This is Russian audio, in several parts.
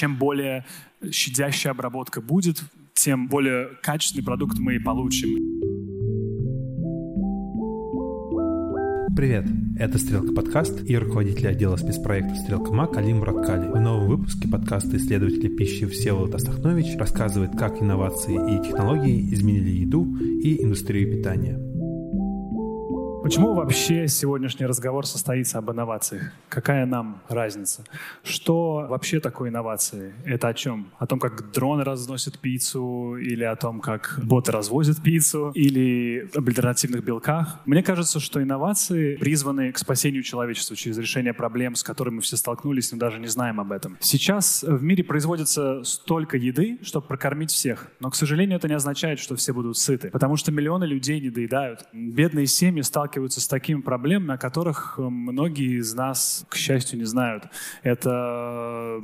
чем более щадящая обработка будет, тем более качественный продукт мы и получим. Привет, это «Стрелка подкаст» и руководитель отдела спецпроекта «Стрелка Мак» Алим Раткали. В новом выпуске подкаста исследователя пищи Всеволод Астахнович рассказывает, как инновации и технологии изменили еду и индустрию питания. Почему вообще сегодняшний разговор состоится об инновациях? Какая нам разница? Что вообще такое инновации? Это о чем? О том, как дроны разносят пиццу, или о том, как боты развозят пиццу, или об альтернативных белках? Мне кажется, что инновации призваны к спасению человечества через решение проблем, с которыми мы все столкнулись, но даже не знаем об этом. Сейчас в мире производится столько еды, чтобы прокормить всех. Но, к сожалению, это не означает, что все будут сыты, потому что миллионы людей не доедают. Бедные семьи сталкиваются сталкиваются с такими проблемами, о которых э, многие из нас, к счастью, не знают. Это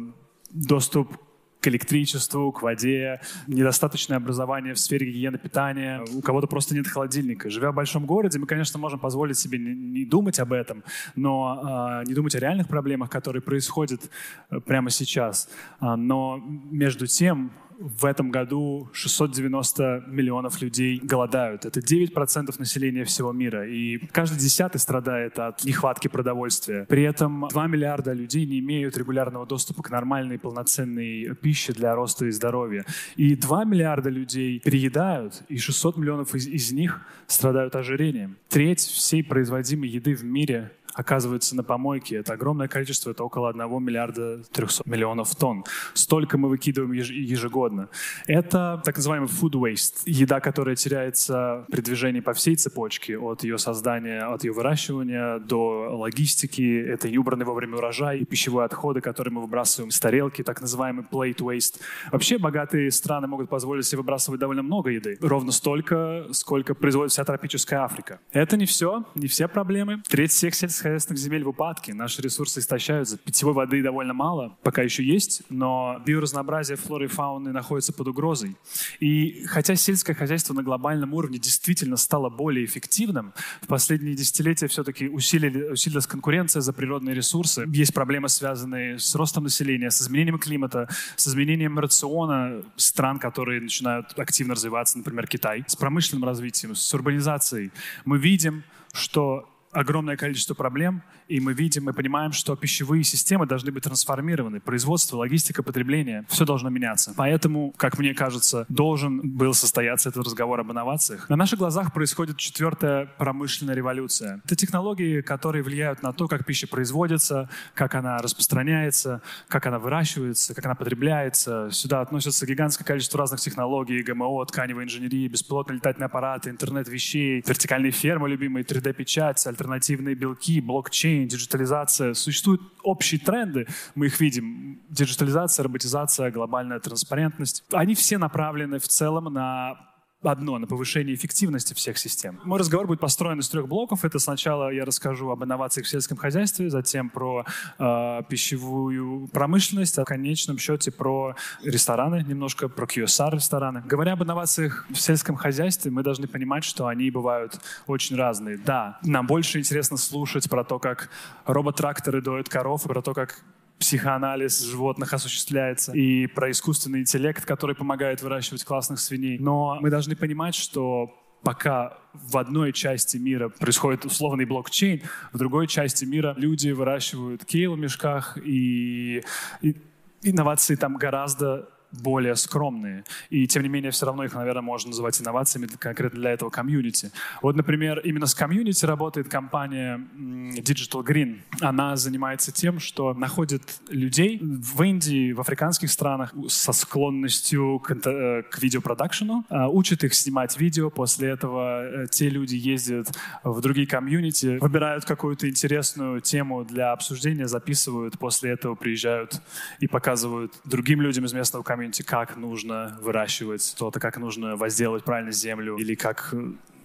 доступ к электричеству, к воде, недостаточное образование в сфере гигиены питания, у кого-то просто нет холодильника. Живя в большом городе, мы, конечно, можем позволить себе не, думать об этом, но э, не думать о реальных проблемах, которые происходят э, прямо сейчас. А, но между тем в этом году 690 миллионов людей голодают. Это 9% населения всего мира. И каждый десятый страдает от нехватки продовольствия. При этом 2 миллиарда людей не имеют регулярного доступа к нормальной полноценной пище для роста и здоровья. И 2 миллиарда людей переедают, и 600 миллионов из, из них страдают ожирением. Треть всей производимой еды в мире оказывается на помойке. Это огромное количество, это около 1 миллиарда 300 миллионов тонн. Столько мы выкидываем ежегодно. Это так называемый food waste. Еда, которая теряется при движении по всей цепочке, от ее создания, от ее выращивания до логистики. Это и убранный вовремя урожай, и пищевые отходы, которые мы выбрасываем с тарелки, так называемый plate waste. Вообще богатые страны могут позволить себе выбрасывать довольно много еды. Ровно столько, сколько производит вся тропическая Африка. Это не все, не все проблемы. Треть всех сельских сельскохозяйственных земель в упадке, наши ресурсы истощаются, питьевой воды довольно мало, пока еще есть, но биоразнообразие флоры и фауны находится под угрозой. И хотя сельское хозяйство на глобальном уровне действительно стало более эффективным, в последние десятилетия все-таки усилили, усилилась конкуренция за природные ресурсы. Есть проблемы, связанные с ростом населения, с изменением климата, с изменением рациона стран, которые начинают активно развиваться, например, Китай, с промышленным развитием, с урбанизацией. Мы видим, что огромное количество проблем, и мы видим, мы понимаем, что пищевые системы должны быть трансформированы. Производство, логистика, потребление, все должно меняться. Поэтому, как мне кажется, должен был состояться этот разговор об инновациях. На наших глазах происходит четвертая промышленная революция. Это технологии, которые влияют на то, как пища производится, как она распространяется, как она выращивается, как она потребляется. Сюда относятся гигантское количество разных технологий, ГМО, тканевой инженерии, беспилотные летательные аппараты, интернет вещей, вертикальные фермы любимые, 3D-печать, альтернативные белки, блокчейн, диджитализация. Существуют общие тренды, мы их видим. Диджитализация, роботизация, глобальная транспарентность. Они все направлены в целом на одно, на повышение эффективности всех систем. Мой разговор будет построен из трех блоков. Это сначала я расскажу об инновациях в сельском хозяйстве, затем про э, пищевую промышленность, а в конечном счете про рестораны, немножко про QSR-рестораны. Говоря об инновациях в сельском хозяйстве, мы должны понимать, что они бывают очень разные. Да, нам больше интересно слушать про то, как робот-тракторы доят коров, про то, как психоанализ животных осуществляется, и про искусственный интеллект, который помогает выращивать классных свиней. Но мы должны понимать, что пока в одной части мира происходит условный блокчейн, в другой части мира люди выращивают кейл в мешках, и, и инновации там гораздо более скромные. И тем не менее, все равно их, наверное, можно называть инновациями конкретно для этого комьюнити. Вот, например, именно с комьюнити работает компания Digital Green. Она занимается тем, что находит людей в Индии, в африканских странах со склонностью к, э, к видеопродакшену, а, учит их снимать видео. После этого э, те люди ездят в другие комьюнити, выбирают какую-то интересную тему для обсуждения, записывают, после этого приезжают и показывают другим людям из местного комьюнити, как нужно выращивать что-то, как нужно возделывать правильно землю, или как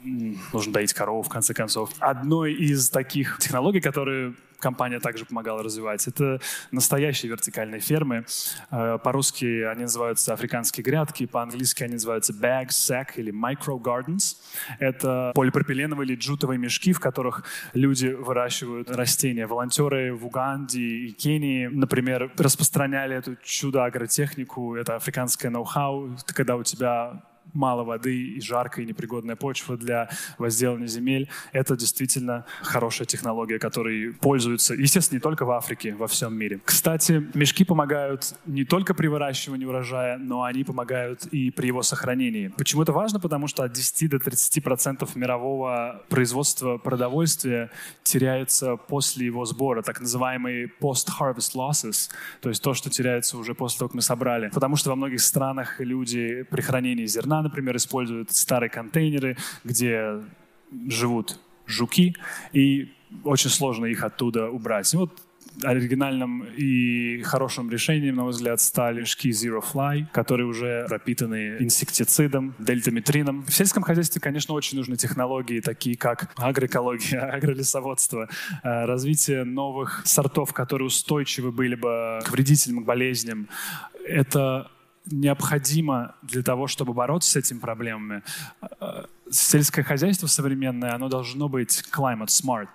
нужно доить корову, в конце концов. Одной из таких технологий, которые компания также помогала развивать. Это настоящие вертикальные фермы. Э, по-русски они называются африканские грядки, по-английски они называются bags, sack или micro gardens. Это полипропиленовые или джутовые мешки, в которых люди выращивают растения. Волонтеры в Уганде и Кении, например, распространяли эту чудо-агротехнику, это африканское ноу-хау, когда у тебя мало воды и жаркая и непригодная почва для возделывания земель. Это действительно хорошая технология, которой пользуются, естественно, не только в Африке, во всем мире. Кстати, мешки помогают не только при выращивании урожая, но они помогают и при его сохранении. Почему это важно? Потому что от 10 до 30 процентов мирового производства продовольствия теряется после его сбора, так называемые post-harvest losses, то есть то, что теряется уже после того, как мы собрали. Потому что во многих странах люди при хранении зерна например, используют старые контейнеры, где живут жуки, и очень сложно их оттуда убрать. И вот оригинальным и хорошим решением, на мой взгляд, стали шки Zero Fly, которые уже пропитаны инсектицидом, дельтаметрином. В сельском хозяйстве, конечно, очень нужны технологии, такие как агроэкология, агролесоводство, э, развитие новых сортов, которые устойчивы были бы к вредителям, к болезням. Это необходимо для того, чтобы бороться с этими проблемами. Э, сельское хозяйство современное, оно должно быть climate smart,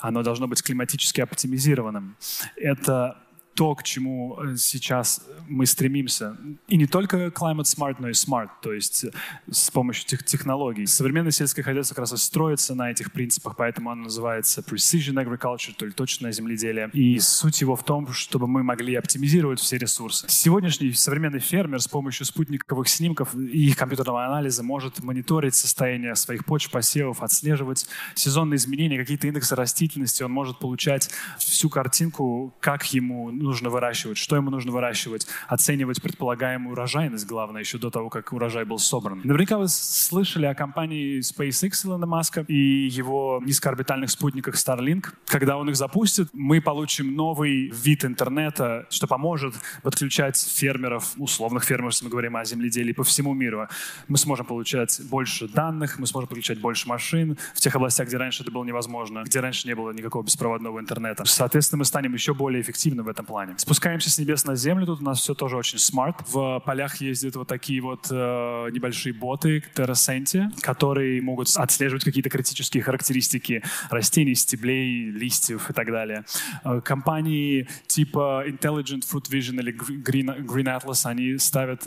оно должно быть климатически оптимизированным. Это то, к чему э, сейчас мы стремимся. И не только climate smart, но и smart, то есть э, с помощью тех технологий. Современное сельское хозяйство как раз и строится на этих принципах, поэтому оно называется precision agriculture, то есть точное земледелие. И суть его в том, чтобы мы могли оптимизировать все ресурсы. Сегодняшний современный фермер с помощью спутниковых снимков и их компьютерного анализа может мониторить состояние своих почв, посевов, отслеживать сезонные изменения, какие-то индексы растительности. Он может получать всю картинку, как ему нужно выращивать, что ему нужно выращивать, оценивать предполагаемую урожайность, главное, еще до того, как урожай был собран. Наверняка вы слышали о компании SpaceX Илона Маска и его низкоорбитальных спутниках Starlink. Когда он их запустит, мы получим новый вид интернета, что поможет подключать фермеров, условных фермеров, если мы говорим о земледелии, по всему миру. Мы сможем получать больше данных, мы сможем подключать больше машин в тех областях, где раньше это было невозможно, где раньше не было никакого беспроводного интернета. Соответственно, мы станем еще более эффективны в этом плане. Спускаемся с небес на землю, тут у нас все тоже очень смарт. В полях ездят вот такие вот э, небольшие боты, террасенти, которые могут отслеживать какие-то критические характеристики растений, стеблей, листьев и так далее. Э, компании типа Intelligent Fruit Vision или Green, Green Atlas, они ставят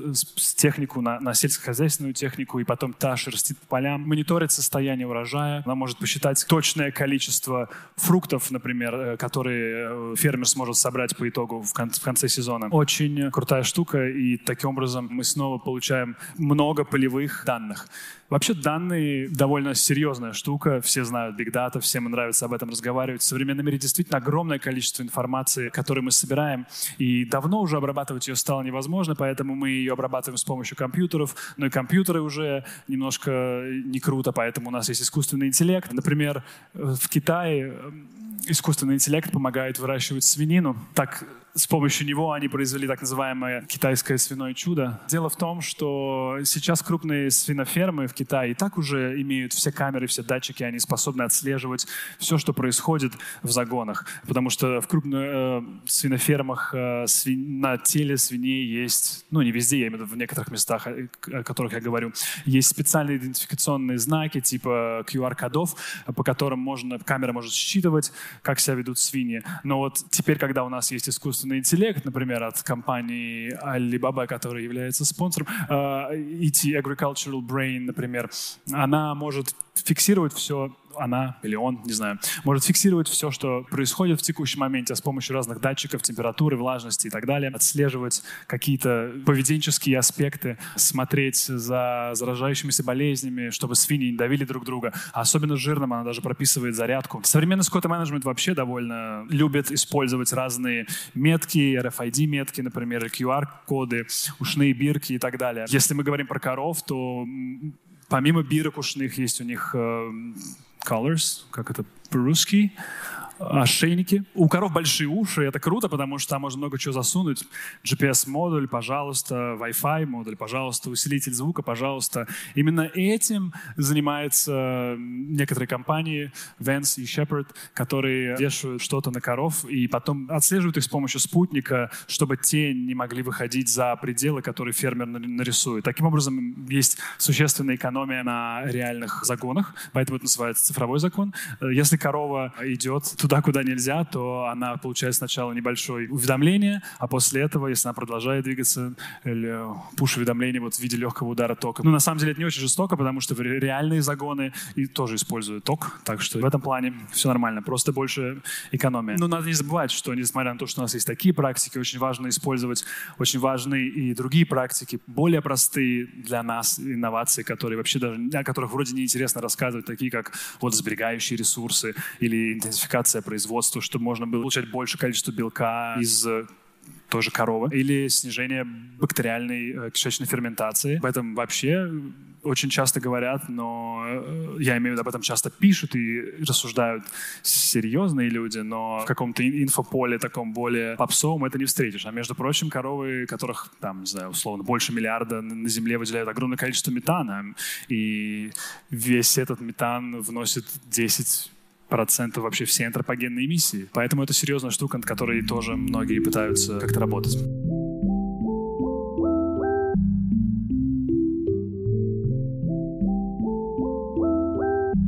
технику на, на сельскохозяйственную технику, и потом та шерстит по полям, мониторит состояние урожая. Она может посчитать точное количество фруктов, например, э, которые э, фермер сможет собрать по итогу в, кон- в конце сезона. Очень крутая штука, и таким образом мы снова получаем много полевых данных. Вообще данные довольно серьезная штука, все знают Big Data, всем нравится об этом разговаривать. В современном мире действительно огромное количество информации, которую мы собираем, и давно уже обрабатывать ее стало невозможно, поэтому мы ее обрабатываем с помощью компьютеров, но и компьютеры уже немножко не круто, поэтому у нас есть искусственный интеллект. Например, в Китае искусственный интеллект помогает выращивать свинину. Так с помощью него они произвели так называемое китайское свиное чудо. Дело в том, что сейчас крупные свинофермы в Китае и так уже имеют все камеры, все датчики, они способны отслеживать все, что происходит в загонах. Потому что в крупных э, свинофермах э, свин... на теле свиней есть, ну не везде, я имею в виду в некоторых местах, о которых я говорю, есть специальные идентификационные знаки типа QR-кодов, по которым можно, камера может считывать, как себя ведут свиньи. Но вот теперь, когда у нас есть искусственный искусственный интеллект, например, от компании Alibaba, которая является спонсором, ET э, Agricultural Brain, например, она может фиксировать все она или он, не знаю, может фиксировать все, что происходит в текущем моменте с помощью разных датчиков, температуры, влажности и так далее, отслеживать какие-то поведенческие аспекты, смотреть за заражающимися болезнями, чтобы свиньи не давили друг друга. А особенно жирным она даже прописывает зарядку. Современный скотто-менеджмент вообще довольно любит использовать разные метки, RFID-метки, например, QR-коды, ушные бирки и так далее. Если мы говорим про коров, то помимо бирок ушных есть у них э, colors, как это по-русски, ошейники. У коров большие уши, это круто, потому что там можно много чего засунуть. GPS-модуль, пожалуйста, Wi-Fi модуль, пожалуйста, усилитель звука, пожалуйста. Именно этим занимаются некоторые компании, Vance и Shepard, которые вешают что-то на коров и потом отслеживают их с помощью спутника, чтобы те не могли выходить за пределы, которые фермер нарисует. Таким образом, есть существенная экономия на реальных загонах, поэтому это называется цифровой закон. Если корова идет туда, куда нельзя, то она получает сначала небольшое уведомление, а после этого, если она продолжает двигаться, или пуш-уведомление вот в виде легкого удара тока. Ну, на самом деле, это не очень жестоко, потому что реальные загоны и тоже используют ток, так что в этом плане все нормально, просто больше экономия. Но надо не забывать, что несмотря на то, что у нас есть такие практики, очень важно использовать очень важные и другие практики, более простые для нас инновации, которые вообще даже, о которых вроде неинтересно рассказывать, такие как вот сберегающие ресурсы или интенсификация производства, чтобы можно было получать больше количества белка из тоже коровы, или снижение бактериальной э, кишечной ферментации. Об этом вообще очень часто говорят, но э, я имею в виду, об этом часто пишут и рассуждают серьезные люди, но в каком-то инфополе таком более попсовом это не встретишь. А между прочим, коровы, которых, там, не знаю, условно, больше миллиарда на Земле выделяют огромное количество метана, и весь этот метан вносит 10 процентов вообще всей антропогенной эмиссии. Поэтому это серьезная штука, над которой тоже многие пытаются как-то работать.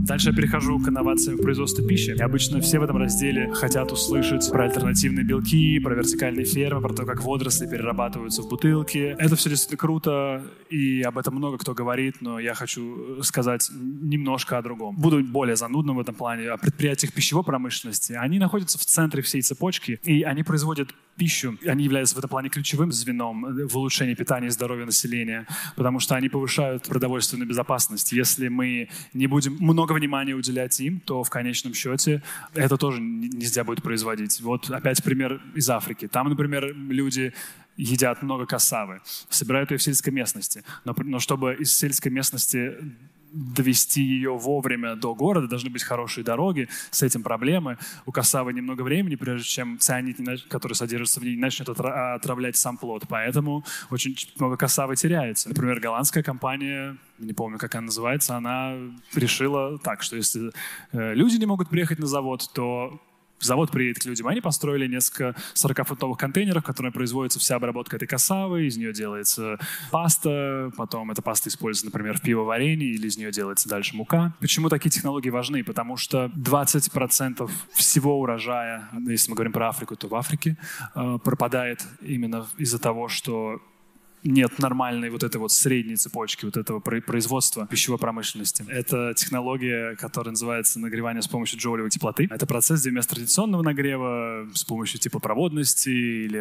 Дальше я перехожу к инновациям в производстве пищи. И обычно все в этом разделе хотят услышать про альтернативные белки, про вертикальные фермы, про то, как водоросли перерабатываются в бутылки. Это все действительно круто, и об этом много кто говорит, но я хочу сказать немножко о другом. Буду более занудным в этом плане. О предприятиях пищевой промышленности. Они находятся в центре всей цепочки, и они производят пищу. Они являются в этом плане ключевым звеном в улучшении питания и здоровья населения, потому что они повышают продовольственную безопасность. Если мы не будем много внимания уделять им, то в конечном счете это тоже нельзя будет производить. Вот опять пример из Африки. Там, например, люди едят много кассавы, собирают ее в сельской местности. Но, но чтобы из сельской местности довести ее вовремя до города, должны быть хорошие дороги, с этим проблемы. У косавы немного времени, прежде чем цианид, который содержится в ней, начнет отравлять сам плод. Поэтому очень много косавы теряется. Например, голландская компания, не помню, как она называется, она решила так, что если э, люди не могут приехать на завод, то завод приедет к людям. Они построили несколько 40-футовых контейнеров, которыми производится вся обработка этой касавы, из нее делается паста, потом эта паста используется, например, в пивоварении, или из нее делается дальше мука. Почему такие технологии важны? Потому что 20% всего урожая, если мы говорим про Африку, то в Африке, э, пропадает именно из-за того, что нет нормальной вот этой вот средней цепочки вот этого производства пищевой промышленности. Это технология, которая называется нагревание с помощью джоулевой теплоты. Это процесс, где вместо традиционного нагрева с помощью теплопроводности или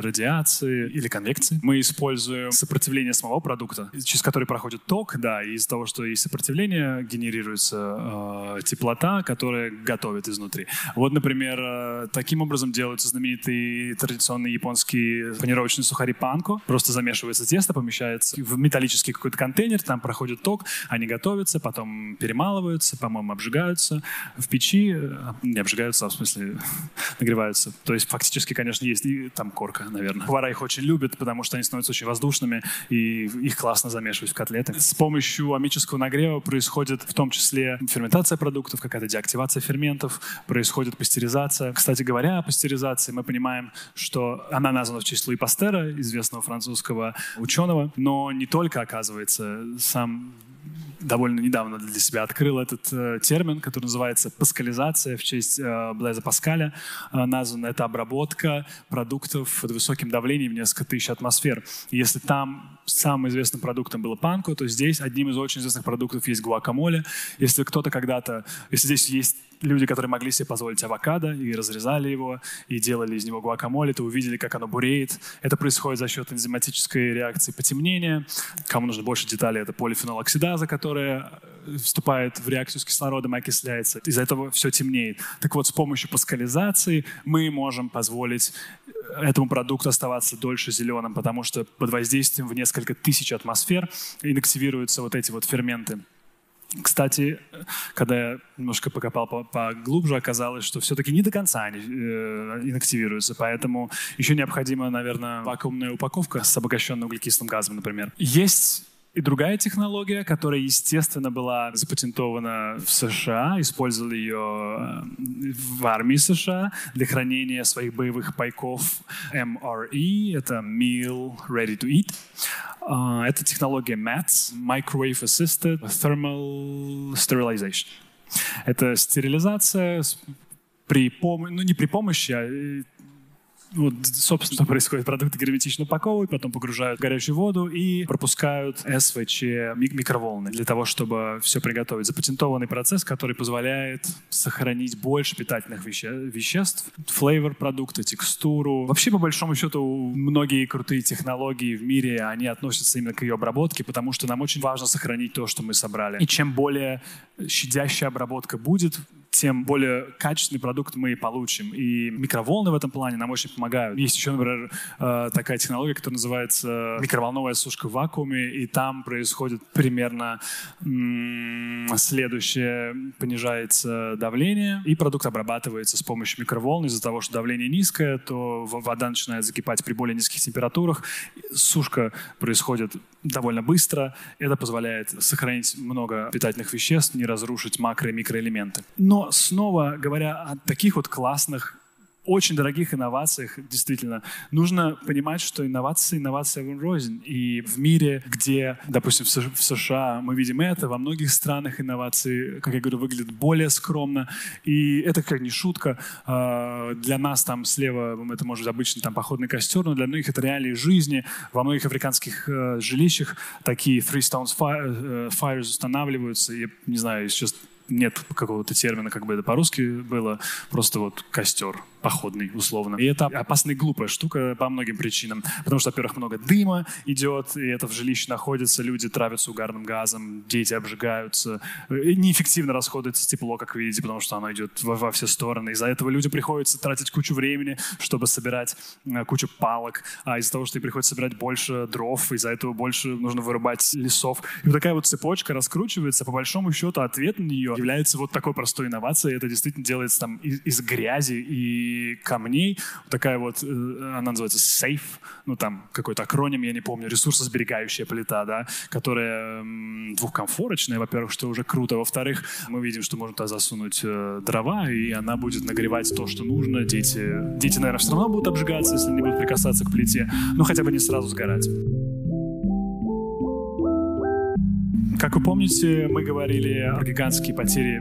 радиации или конвекции мы используем сопротивление самого продукта, через который проходит ток, да, и из-за того, что есть сопротивление, генерируется э, теплота, которая готовит изнутри. Вот, например, э, таким образом делаются знаменитые традиционные японские панировочные сухари панко, просто замешивают замешивается тесто, помещается в металлический какой-то контейнер, там проходит ток, они готовятся, потом перемалываются, по-моему, обжигаются в печи, э, не обжигаются, а в смысле нагреваются. То есть фактически, конечно, есть и там корка, наверное. Повара их очень любят, потому что они становятся очень воздушными, и их классно замешивать в котлеты. С помощью амического нагрева происходит в том числе ферментация продуктов, какая-то деактивация ферментов, происходит пастеризация. Кстати говоря, о пастеризации мы понимаем, что она названа в Луи Пастера, известного французского ученого, но не только, оказывается, сам довольно недавно для себя открыл этот э, термин, который называется паскализация в честь э, Блеза Паскаля. Э, названа это обработка продуктов под высоким давлением в несколько тысяч атмосфер. И если там самым известным продуктом было панко, то здесь одним из очень известных продуктов есть гуакамоле. Если кто-то когда-то, если здесь есть люди, которые могли себе позволить авокадо и разрезали его, и делали из него гуакамоле, то увидели, как оно буреет. Это происходит за счет энзиматической реакции потемнения. Кому нужно больше деталей, это полифенолоксидаза, которая э, вступает в реакцию с кислородом и окисляется. Из-за этого все темнеет. Так вот, с помощью паскализации мы можем позволить э, этому продукту оставаться дольше зеленым, потому что под воздействием в несколько тысяч атмосфер инактивируются вот эти вот ферменты Кстати, когда я немножко покопал поглубже, оказалось, что все-таки не до конца они э, инактивируются, поэтому еще необходима, наверное, вакуумная упаковка с обогащенным углекислым газом, например. Есть и другая технология, которая, естественно, была запатентована в США, использовали ее э, в армии США для хранения своих боевых пайков MRE, это Meal Ready to Eat. А, это технология MATS, Microwave Assisted Thermal Sterilization. Это стерилизация при помощи, ну не при помощи, а э, вот, собственно, что происходит. Продукты герметично упаковывают, потом погружают в горячую воду и пропускают СВЧ микроволны для того, чтобы все приготовить. Запатентованный процесс, который позволяет сохранить больше питательных веще веществ, флейвор продукта, текстуру. Вообще, по большому счету, многие крутые технологии в мире, они относятся именно к ее обработке, потому что нам очень важно сохранить то, что мы собрали. И чем более щадящая обработка будет, тем более качественный продукт мы получим. И микроволны в этом плане нам очень помогают. Есть еще, например, э, такая технология, которая называется микроволновая сушка в вакууме, и там происходит примерно следующее. Понижается давление, и продукт обрабатывается с помощью микроволн. Из-за того, что давление низкое, то вода начинает закипать при более низких температурах. Сушка происходит довольно быстро. Это позволяет сохранить много питательных веществ, не разрушить макро- и микроэлементы. Но снова говоря о таких вот классных очень дорогих инновациях, действительно, нужно понимать, что инновации инновация рознь. И в мире, где, допустим, в США мы видим это, во многих странах инновации, как я говорю, выглядят более скромно. И это как не шутка. А, для нас там слева это может быть обычный там походный костер, но для многих это реалии жизни. Во многих африканских э, жилищах такие three stones э, fires устанавливаются. Я не знаю, сейчас нет какого-то термина, как бы это по-русски было, просто вот костер походный, условно. И это опасная глупая штука по многим причинам. Потому что, во-первых, много дыма идет, и это в жилище находится, люди травятся угарным газом, дети обжигаются. И неэффективно расходуется тепло, как видите, потому что оно идет во, во все стороны. Из-за этого людям приходится тратить кучу времени, чтобы собирать э, кучу палок. А из-за того, что им приходится собирать больше дров, из-за этого больше нужно вырубать лесов. И вот такая вот цепочка раскручивается. По большому счету, ответ на нее является вот такой простой инновацией. Это действительно делается там из, из грязи и камней. Вот такая вот, э, она называется SAFE, ну там какой-то акроним, я не помню, ресурсосберегающая плита, да, которая двухкомфорочная, во-первых, что уже круто. Во-вторых, мы видим, что можно туда засунуть э, дрова, и она будет нагревать то, что нужно. Дети, дети, наверное, все равно будут обжигаться, если не будут прикасаться к плите, но хотя бы не сразу сгорать. Как вы помните, мы говорили о гигантские потери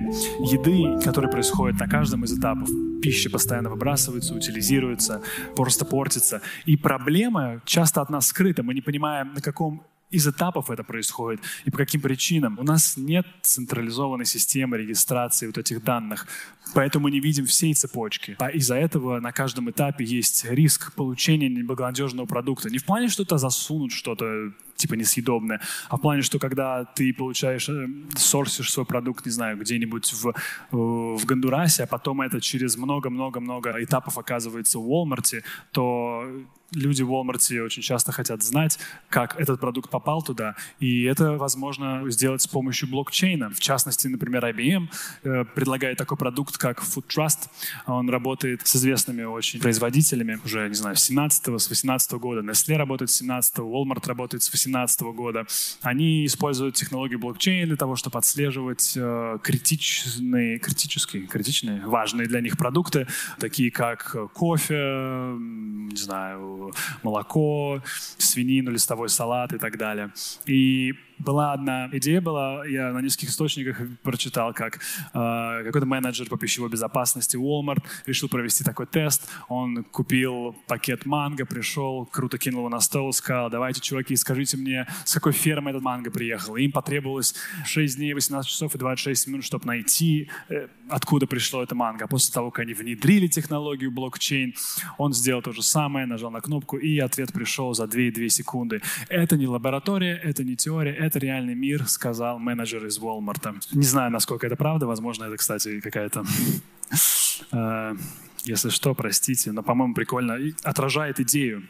еды, которые происходят на каждом из этапов. Пища постоянно выбрасывается, утилизируется, просто портится. И проблема часто от нас скрыта. Мы не понимаем, на каком из этапов это происходит и по каким причинам. У нас нет централизованной системы регистрации вот этих данных, поэтому мы не видим всей цепочки. А из-за этого на каждом этапе есть риск получения неблагонадежного продукта. Не в плане, что то засунут что-то типа несъедобное, а в плане, что когда ты получаешь, э, сорсишь свой продукт, не знаю, где-нибудь в, в Гондурасе, а потом это через много-много-много этапов оказывается в Walmart, то люди в Walmart очень часто хотят знать, как этот продукт попал туда, и это возможно сделать с помощью блокчейна. В частности, например, IBM э, предлагает такой продукт, как Food Trust. Он работает с известными очень производителями уже, не знаю, с 17 с 18 года. Nestle работает с 17 Walmart работает с 18 года. Они используют технологию блокчейна для того, чтобы отслеживать э, критичные, критические, критичные, важные для них продукты, такие как кофе, не знаю, молоко, свинину, листовой салат и так далее. И была одна идея, была, я на нескольких источниках прочитал, как э, какой-то менеджер по пищевой безопасности Walmart решил провести такой тест. Он купил пакет манго, пришел, круто кинул его на стол, сказал, давайте, чуваки, скажите мне, с какой фермы этот манго приехал. И им потребовалось 6 дней, 18 часов и 26 минут, чтобы найти, э, откуда пришло это манго. После того, как они внедрили технологию блокчейн, он сделал то же самое, нажал на кнопку, и ответ пришел за 2,2 секунды. Это не лаборатория, это не теория, это реальный мир, сказал менеджер из Walmart. Не знаю, насколько это правда, возможно, это, кстати, какая-то... Э, если что, простите, но, по-моему, прикольно. И отражает идею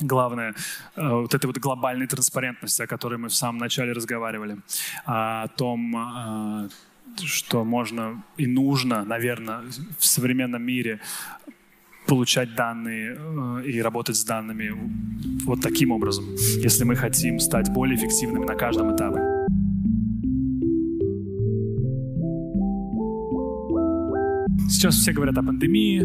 главное, э, вот этой вот глобальной транспарентности, о которой мы в самом начале разговаривали, о том, э, что можно и нужно, наверное, в современном мире получать данные э, и работать с данными вот таким образом, если мы хотим стать более эффективными на каждом этапе. Сейчас все говорят о пандемии,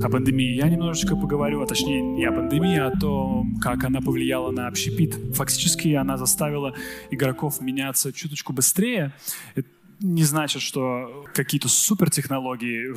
о пандемии я немножечко поговорю, а точнее не о пандемии, а о том, как она повлияла на общепит. Фактически она заставила игроков меняться чуточку быстрее. Это не значит, что какие-то супертехнологии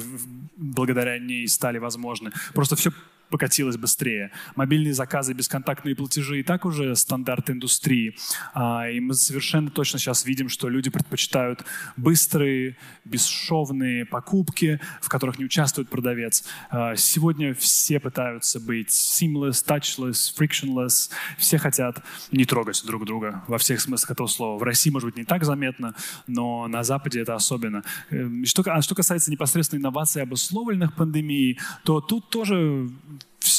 благодаря ней стали возможны. Просто все покатилось быстрее. Мобильные заказы, бесконтактные платежи и так уже стандарт индустрии. А, и мы совершенно точно сейчас видим, что люди предпочитают быстрые, бесшовные покупки, в которых не участвует продавец. А, сегодня все пытаются быть seamless, touchless, frictionless. Все хотят не трогать друг друга во всех смыслах этого слова. В России, может быть, не так заметно, но на Западе это особенно. Эм, что, а что касается непосредственно инноваций, обусловленных пандемией, то тут тоже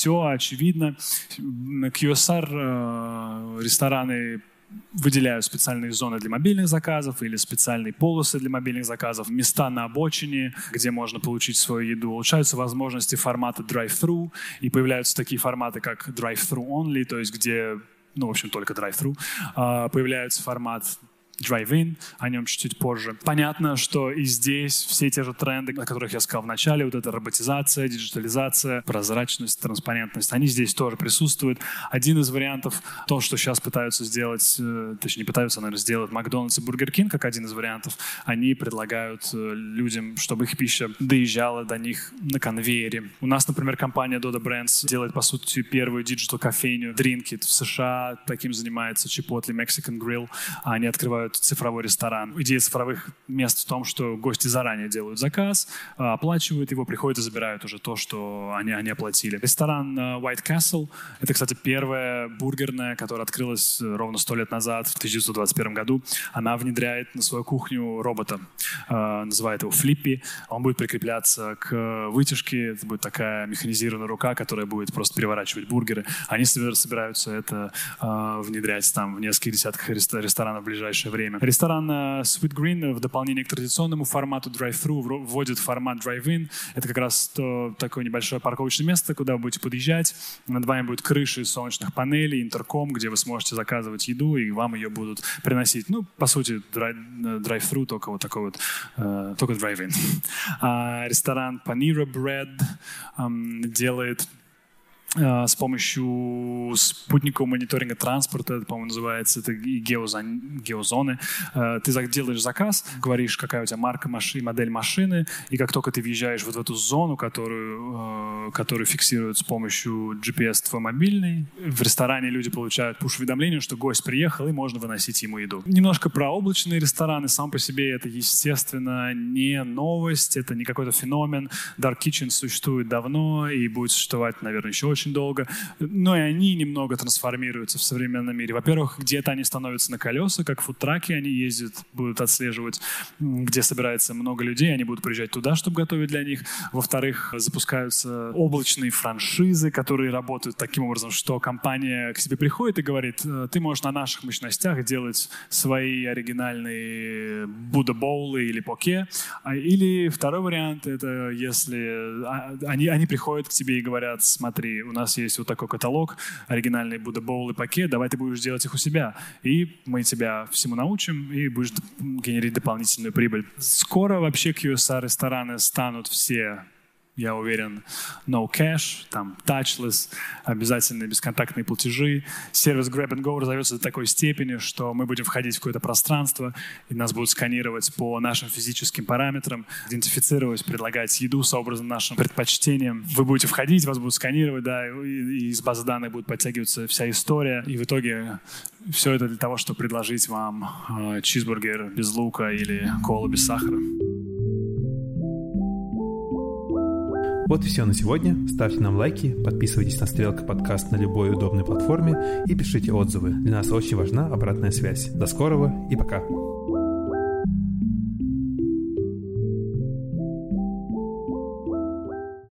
все очевидно. QSR э, рестораны выделяют специальные зоны для мобильных заказов или специальные полосы для мобильных заказов, места на обочине, где можно получить свою еду. Улучшаются возможности формата drive-thru, и появляются такие форматы, как drive-thru only, то есть где ну, в общем, только drive-thru. А, появляется формат Drive-In, о нем чуть-чуть позже. Понятно, что и здесь все те же тренды, о которых я сказал в начале, вот эта роботизация, диджитализация, прозрачность, транспарентность, они здесь тоже присутствуют. Один из вариантов, то, что сейчас пытаются сделать, э, точнее не пытаются, наверное, сделать Макдональдс и Бургер Кинг, как один из вариантов, они предлагают э, людям, чтобы их пища доезжала до них на конвейере. У нас, например, компания Dodo Brands делает, по сути, первую digital-кофейню Drinkit в США. Таким занимается Chipotle Mexican Grill. Они открывают цифровой ресторан. Идея цифровых мест в том, что гости заранее делают заказ, а, оплачивают его, приходят и забирают уже то, что они, они оплатили. Ресторан а, White Castle — это, кстати, первая бургерная, которая открылась ровно сто лет назад, в 1921 году. Она внедряет на свою кухню робота, а, называет его Флиппи. Он будет прикрепляться к вытяжке, это будет такая механизированная рука, которая будет просто переворачивать бургеры. Они собираются это внедрять там в нескольких десятках ресторанов в ближайшее время. Ресторан э, Sweet Green в дополнение к традиционному формату drive-thru вводит формат drive-in. Это как раз то, такое небольшое парковочное место, куда вы будете подъезжать. Над вами будет крыши солнечных панелей, интерком, где вы сможете заказывать еду, и вам ее будут приносить. Ну, по сути, drive-thru, только вот такой вот, э, только drive-in. А ресторан Panera Bread эм, делает Э, с помощью спутникового мониторинга транспорта, это, по-моему, называется, это геозон, геозоны. Э, ты делаешь заказ, говоришь, какая у тебя марка машины, модель машины, и как только ты въезжаешь вот в эту зону, которую, э, которую фиксируют с помощью GPS твой мобильный, в ресторане люди получают пуш-уведомление, что гость приехал, и можно выносить ему еду. Немножко про облачные рестораны. Сам по себе это, естественно, не новость, это не какой-то феномен. Dark Kitchen существует давно и будет существовать, наверное, еще очень очень долго, но и они немного трансформируются в современном мире. Во-первых, где-то они становятся на колеса, как фудтраки, они ездят, будут отслеживать, где собирается много людей, они будут приезжать туда, чтобы готовить для них. Во-вторых, запускаются облачные франшизы, которые работают таким образом, что компания к себе приходит и говорит, «Э, ты можешь на наших мощностях делать свои оригинальные Будда-боулы или поке. А, или второй вариант, это если а, они, они приходят к тебе и говорят, смотри, у нас есть вот такой каталог, оригинальный Будда Боул и пакет, давай ты будешь делать их у себя. И мы тебя всему научим, и будешь генерить дополнительную прибыль. Скоро вообще QSR рестораны станут все я уверен, no cash, там touchless, обязательные бесконтактные платежи. Сервис Grab and Go разовьется до такой степени, что мы будем входить в какое-то пространство, и нас будут сканировать по нашим физическим параметрам, идентифицировать, предлагать еду сообразно нашим предпочтениям. Вы будете входить, вас будут сканировать, да, и из базы данных будет подтягиваться вся история, и в итоге все это для того, чтобы предложить вам э, чизбургер без лука или колу без сахара. Вот и все на сегодня. Ставьте нам лайки, подписывайтесь на Стрелка подкаст на любой удобной платформе и пишите отзывы. Для нас очень важна обратная связь. До скорого и пока.